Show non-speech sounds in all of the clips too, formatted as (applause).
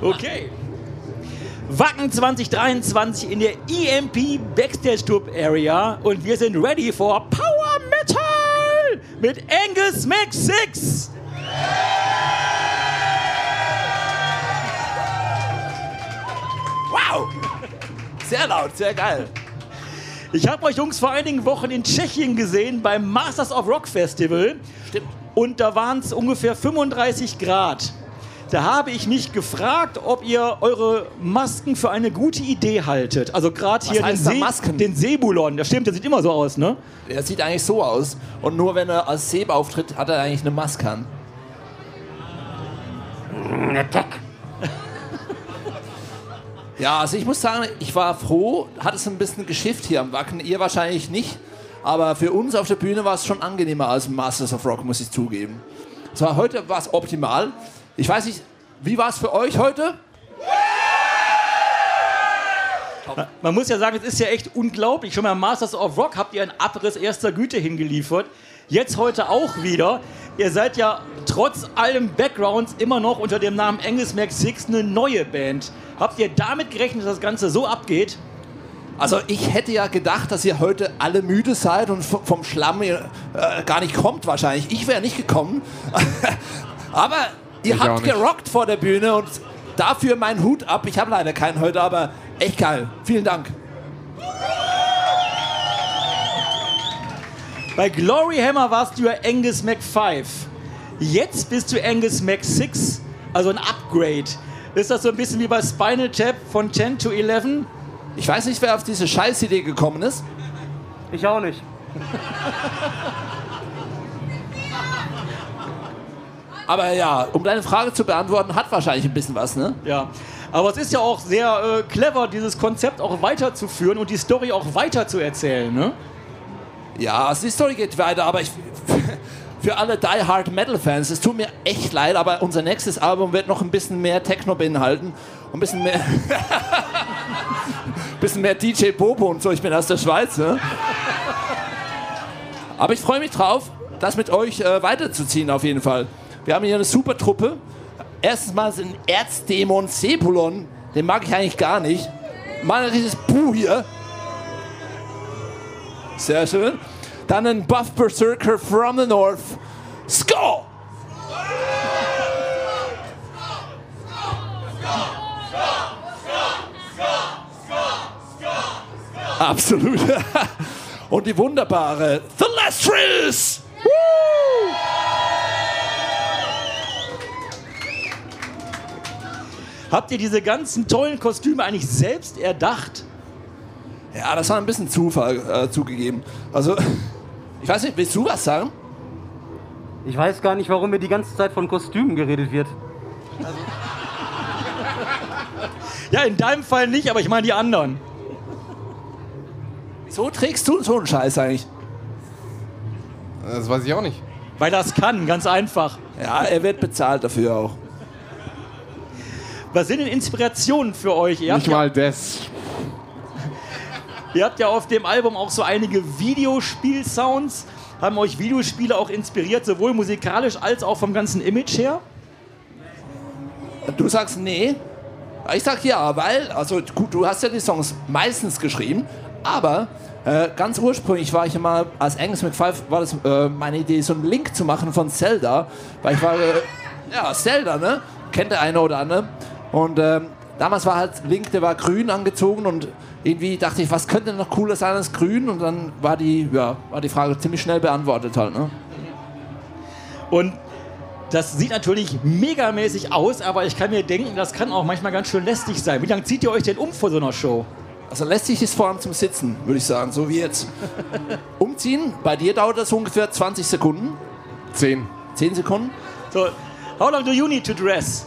Okay. Wacken 2023 in der EMP Backstage Tour Area und wir sind ready for Power Metal mit Angus Mac 6. Wow! Sehr laut, sehr geil. Ich habe euch Jungs vor einigen Wochen in Tschechien gesehen beim Masters of Rock Festival. Stimmt. Und da waren es ungefähr 35 Grad. Da habe ich mich gefragt, ob ihr eure Masken für eine gute Idee haltet. Also gerade hier den, See, Masken? den Sebulon. Das stimmt, der sieht immer so aus, ne? Er sieht eigentlich so aus. Und nur wenn er als Seb auftritt, hat er eigentlich eine Maske an. (laughs) Ja, also ich muss sagen, ich war froh, hat es ein bisschen geschifft hier am Wacken. Ihr wahrscheinlich nicht. Aber für uns auf der Bühne war es schon angenehmer als Masters of Rock, muss ich zugeben. Zwar heute war es optimal. Ich weiß nicht, wie war es für euch heute? Man muss ja sagen, es ist ja echt unglaublich. Schon beim Masters of Rock habt ihr einen Abriss erster Güte hingeliefert. Jetzt heute auch wieder. Ihr seid ja trotz allem Backgrounds immer noch unter dem Namen Angus Mac 6 eine neue Band. Habt ihr damit gerechnet, dass das Ganze so abgeht? Also ich hätte ja gedacht, dass ihr heute alle müde seid und vom Schlamm äh, gar nicht kommt wahrscheinlich. Ich wäre nicht gekommen. (laughs) aber ihr habt gerockt vor der Bühne und dafür mein Hut ab. Ich habe leider keinen heute, aber echt geil. Vielen Dank. Bei Glory Hammer warst du ja Angus Mac 5. Jetzt bist du Angus Mac 6, also ein Upgrade. Ist das so ein bisschen wie bei Spinal Tap von 10 to 11? Ich weiß nicht, wer auf diese Scheißidee gekommen ist. Ich auch nicht. (laughs) Aber ja, um deine Frage zu beantworten, hat wahrscheinlich ein bisschen was, ne? Ja. Aber es ist ja auch sehr äh, clever, dieses Konzept auch weiterzuführen und die Story auch weiter zu erzählen, ne? Ja, also die Story geht weiter, aber ich, (laughs) für alle Die Hard Metal Fans, es tut mir echt leid, aber unser nächstes Album wird noch ein bisschen mehr Techno beinhalten ein bisschen mehr, (laughs) bisschen mehr DJ Bobo und so. Ich bin aus der Schweiz, ne? Aber ich freue mich drauf, das mit euch äh, weiterzuziehen auf jeden Fall. Wir haben hier eine super Truppe. Erstens mal sind Erzdämon Sepulon, den mag ich eigentlich gar nicht. Mal ein richtiges Buh hier. Sehr schön. Dann ein Buff Berserker from the North. Skull! Absolut. (laughs) Und die wunderbare The Lestrous! Habt ihr diese ganzen tollen Kostüme eigentlich selbst erdacht? Ja, das war ein bisschen Zufall äh, zugegeben. Also, (laughs) ich weiß nicht, willst du was sagen? Ich weiß gar nicht, warum mir die ganze Zeit von Kostümen geredet wird. Ja, in deinem Fall nicht, aber ich meine die anderen. Wieso trägst du so einen Scheiß eigentlich? Das weiß ich auch nicht. Weil das kann, ganz einfach. Ja, er wird bezahlt dafür auch. Was sind denn Inspirationen für euch? Ihr Nicht ja, mal das. ihr habt ja auf dem Album auch so einige Videospiel-Sounds. Haben euch Videospiele auch inspiriert, sowohl musikalisch als auch vom ganzen Image her? Du sagst nee. Ich sag ja, weil, also gut, du hast ja die Songs meistens geschrieben, aber äh, ganz ursprünglich war ich immer, als Angus McFive war das äh, meine Idee, so einen Link zu machen von Zelda, weil ich war, äh, ja, Zelda, ne? Kennt der eine oder andere. Und ähm, damals war halt Link, der war grün angezogen und irgendwie dachte ich, was könnte denn noch cooler sein als grün? Und dann war die, ja, war die Frage ziemlich schnell beantwortet halt, ne? Und das sieht natürlich megamäßig aus, aber ich kann mir denken, das kann auch manchmal ganz schön lästig sein. Wie lange zieht ihr euch denn um vor so einer Show? Also lästig ist vor allem zum Sitzen, würde ich sagen, so wie jetzt. (laughs) Umziehen, bei dir dauert das ungefähr 20 Sekunden, Zehn. 10 Sekunden. So, how long do you need to dress?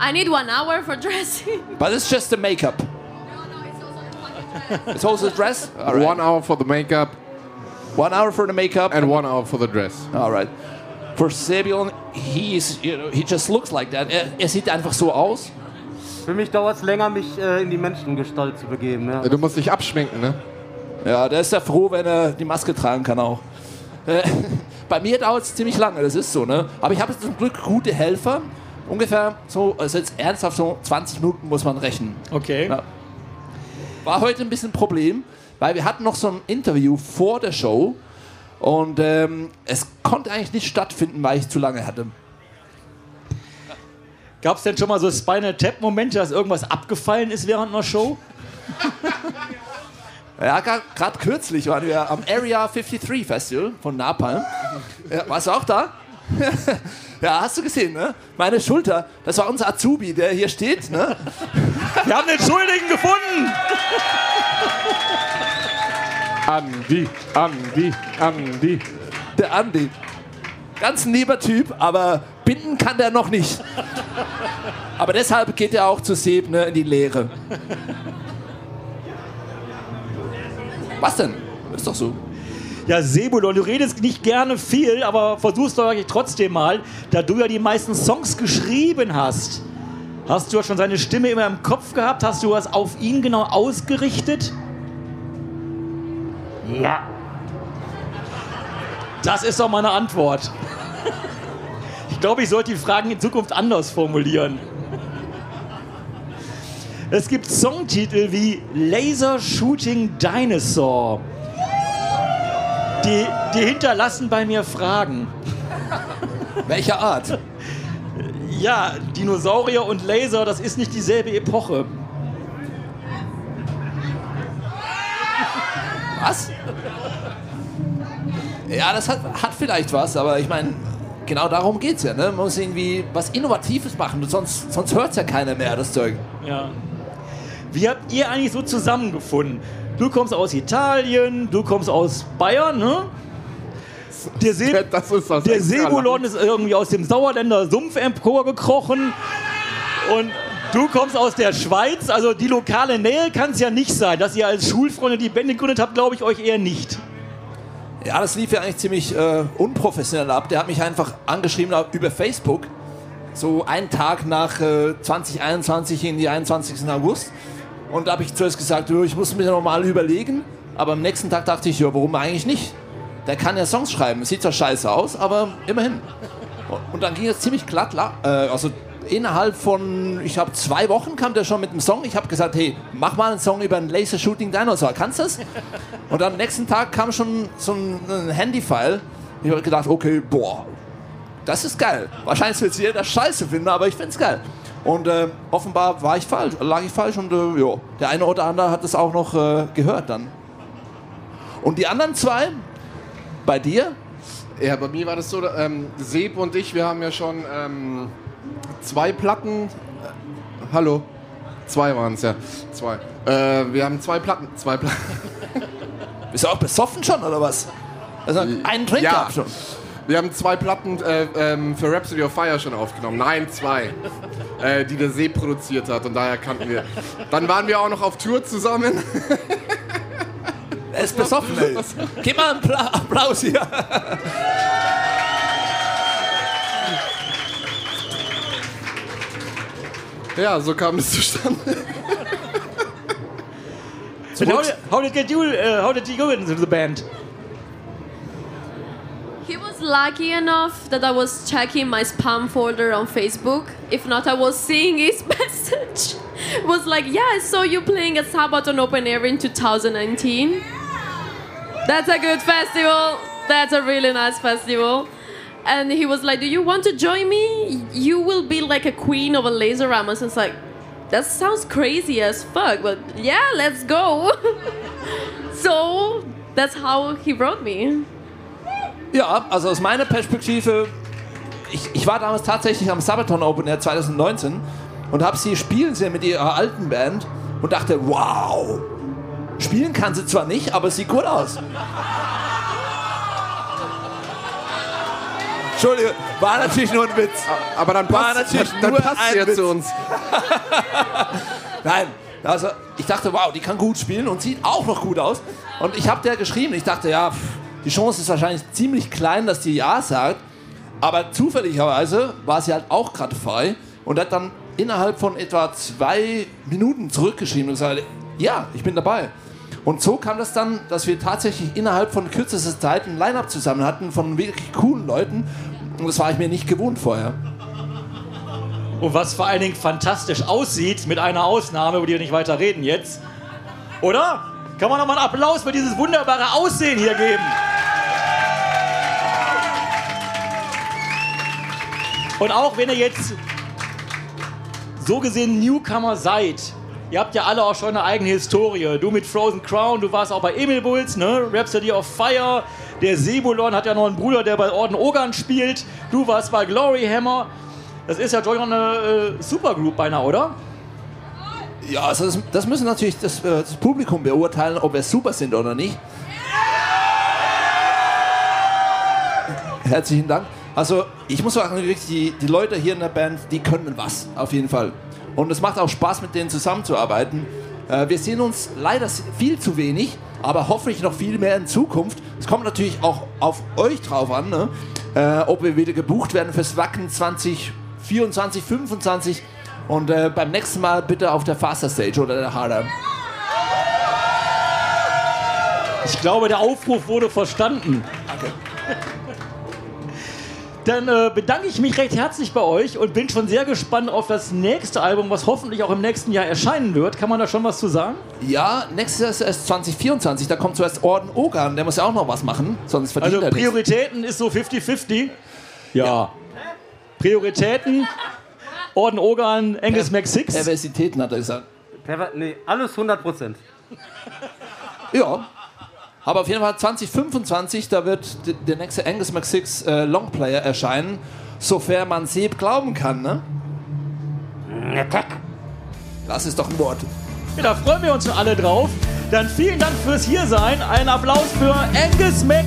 I need one hour for dressing. (laughs) But it's just the makeup. no, no, it's also the fucking dress. It's also the dress. All right. One hour for the makeup One hour for the makeup. and one hour for the dress. All right. For Sebion, he's, you know, he just looks like that. Er, er sieht einfach so aus. Für mich dauert es länger, mich äh, in die Menschengestalt zu begeben. Ja. Du musst dich abschminken, ne? Ja, der ist ja froh, wenn er die Maske tragen kann auch. Äh, (laughs) bei mir dauert es ziemlich lange, das ist so, ne? Aber ich habe zum Glück gute Helfer. Ungefähr so, also jetzt ernsthaft so 20 Minuten muss man rechnen. Okay. Ja. War heute ein bisschen ein Problem, weil wir hatten noch so ein Interview vor der Show und ähm, es konnte eigentlich nicht stattfinden, weil ich zu lange hatte. Gab es denn schon mal so Spinal Tap-Momente, dass irgendwas abgefallen ist während einer Show? (laughs) Ja, gerade kürzlich waren wir am Area 53 Festival von Napalm. Ja, warst du auch da? (laughs) ja, hast du gesehen, ne? Meine Schulter, das war unser Azubi, der hier steht, ne? Wir haben den Schuldigen gefunden! Andi, Andi, Andi. Der Andi. Ganz ein lieber Typ, aber binden kann der noch nicht. Aber deshalb geht er auch zu Seb ne, in die Lehre. Was denn? Ist doch so. Ja, Sebulon, du redest nicht gerne viel, aber versuchst doch eigentlich trotzdem mal, da du ja die meisten Songs geschrieben hast. Hast du ja schon seine Stimme immer im Kopf gehabt? Hast du was auf ihn genau ausgerichtet? Ja. Das ist doch meine Antwort. Ich glaube, ich sollte die Fragen in Zukunft anders formulieren. Es gibt Songtitel wie Laser Shooting Dinosaur. Die, die hinterlassen bei mir Fragen. Welcher Art? Ja, Dinosaurier und Laser, das ist nicht dieselbe Epoche. Was? Ja, das hat, hat vielleicht was, aber ich meine, genau darum geht's ja. Ne? Man muss irgendwie was Innovatives machen, sonst, sonst hört ja keiner mehr, das Zeug. Ja. Wie habt ihr eigentlich so zusammengefunden? Du kommst aus Italien, du kommst aus Bayern, ne? Der, Se (laughs) Das ist das der Sebulon ist irgendwie aus dem Sauerländer Sumpf emporgekrochen. Und du kommst aus der Schweiz, also die lokale Nähe kann es ja nicht sein. Dass ihr als Schulfreunde die Band gegründet habt, glaube ich euch eher nicht. Ja, das lief ja eigentlich ziemlich äh, unprofessionell ab. Der hat mich einfach angeschrieben über Facebook. So einen Tag nach äh, 2021 in die 21. August. Und da habe ich zuerst gesagt, "Jo, ich muss mir noch mal überlegen. Aber am nächsten Tag dachte ich, ja, warum eigentlich nicht? Der kann ja Songs schreiben. Sieht zwar scheiße aus, aber immerhin. Und- dann ging es ziemlich glatt. la- Äh, also innerhalb von, ich habe zwei Wochen kam der schon mit einem Song. Ich habe gesagt, hey, mach mal einen Song über einen Laser Shooting Dinosaur. Kannst du das? Und am nächsten Tag kam schon so ein, ein Handy-File. Ich habe gedacht, okay, boah, das ist geil. Wahrscheinlich wird jeder scheiße finden, aber ich finde es geil. Und äh, offenbar war ich falsch, lag ich falsch und äh, ja, der eine oder andere hat es auch noch äh, gehört dann. Und die anderen zwei, bei dir, Ja, bei mir war das so, ähm, Seb und ich, wir haben ja schon ähm, zwei Platten. Äh, hallo? Zwei waren es ja. Zwei. Äh, wir haben zwei Platten. Zwei Platten. bist du auch besoffen schon oder was? Also einen Drink Ja. gehabt schon. Wir haben zwei Platten äh, ähm, für Rhapsody of Fire schon aufgenommen. Nein, zwei. Äh, die der Seb produziert hat und daher kannten wir. Dann waren wir auch noch auf Tour zusammen. Er ist besoffen, ey. Gib mal einen Pla Applaus hier. Ja, so kam es zustande. And how, did, how did get you? Uh, how did you go into the band? Lucky enough that I was checking my spam folder on Facebook. If not, I was seeing his (laughs) message. It was like, yeah, I saw you playing at Sabaton Open Air in 2019. That's a good festival. That's a really nice festival. And he was like, do you want to join me? You will be like a queen of a laser ram. I was like, that sounds crazy as fuck, but yeah, let's go. (laughs) so that's how he brought me. Ja, also aus meiner Perspektive, ich, ich war damals tatsächlich am Sabaton Open Air 2019 und habe sie spielen sehen mit ihrer alten Band und dachte, wow, spielen kann sie zwar nicht, aber es sieht gut aus. Entschuldigung, war natürlich nur ein Witz. Aber dann War passt, natürlich dann nur passt ein sie ja Witz. zu uns. (laughs) Nein, also ich dachte, wow, die kann gut spielen und sieht auch noch gut aus. Und ich habe der geschrieben, ich dachte, ja, pff, die Chance ist wahrscheinlich ziemlich klein, dass die Ja sagt. Aber zufälligerweise war sie halt auch gerade frei und hat dann innerhalb von etwa zwei Minuten zurückgeschrieben und gesagt, ja, ich bin dabei. Und so kam das dann, dass wir tatsächlich innerhalb von kürzester Zeit ein Line-Up zusammen hatten von wirklich coolen Leuten. Und das war ich mir nicht gewohnt vorher. Und was vor allen Dingen fantastisch aussieht, mit einer Ausnahme, über die wir nicht weiter reden jetzt. Oder? Kann man nochmal einen Applaus für dieses wunderbare Aussehen hier geben? Und auch wenn ihr jetzt so gesehen Newcomer seid, ihr habt ja alle auch schon eine eigene Historie. Du mit Frozen Crown, du warst auch bei Emil Bulls, ne? Rhapsody of Fire. Der Sebulon hat ja noch einen Bruder, der bei Orden Ogan spielt. Du warst bei Glory Hammer. Das ist ja doch eine äh, Supergroup beinahe, oder? Ja, also das, das müssen natürlich das, äh, das Publikum beurteilen, ob wir super sind oder nicht. Herzlichen Dank. Also ich muss sagen, die, die Leute hier in der Band, die können was, auf jeden Fall. Und es macht auch Spaß, mit denen zusammenzuarbeiten. Äh, wir sehen uns leider viel zu wenig, aber hoffentlich noch viel mehr in Zukunft. Es kommt natürlich auch auf euch drauf an, ne? äh, ob wir wieder gebucht werden fürs Wacken 2024, 25 und äh, beim nächsten Mal bitte auf der Faster Stage oder der Harder. Ich glaube, der Aufruf wurde verstanden. Danke. Dann äh, bedanke ich mich recht herzlich bei euch und bin schon sehr gespannt auf das nächste Album, was hoffentlich auch im nächsten Jahr erscheinen wird. Kann man da schon was zu sagen? Ja, nächstes Jahr ist erst 2024, da kommt zuerst Orden Ogan, der muss ja auch noch was machen, sonst verdient Also er nichts. Prioritäten ist so 50-50. Ja. Prioritäten, Orden Ogan, Angus Mac 6. Perversitäten hat er gesagt. Perver nee, alles 100 Prozent. Ja. Aber auf jeden Fall 2025, da wird der nächste Angus 6 äh, Longplayer erscheinen, sofern man Seb glauben kann, ne? Das ist doch ein Wort. Ja, da freuen wir uns schon alle drauf. Dann vielen Dank fürs Hiersein. Einen Applaus für Angus Mac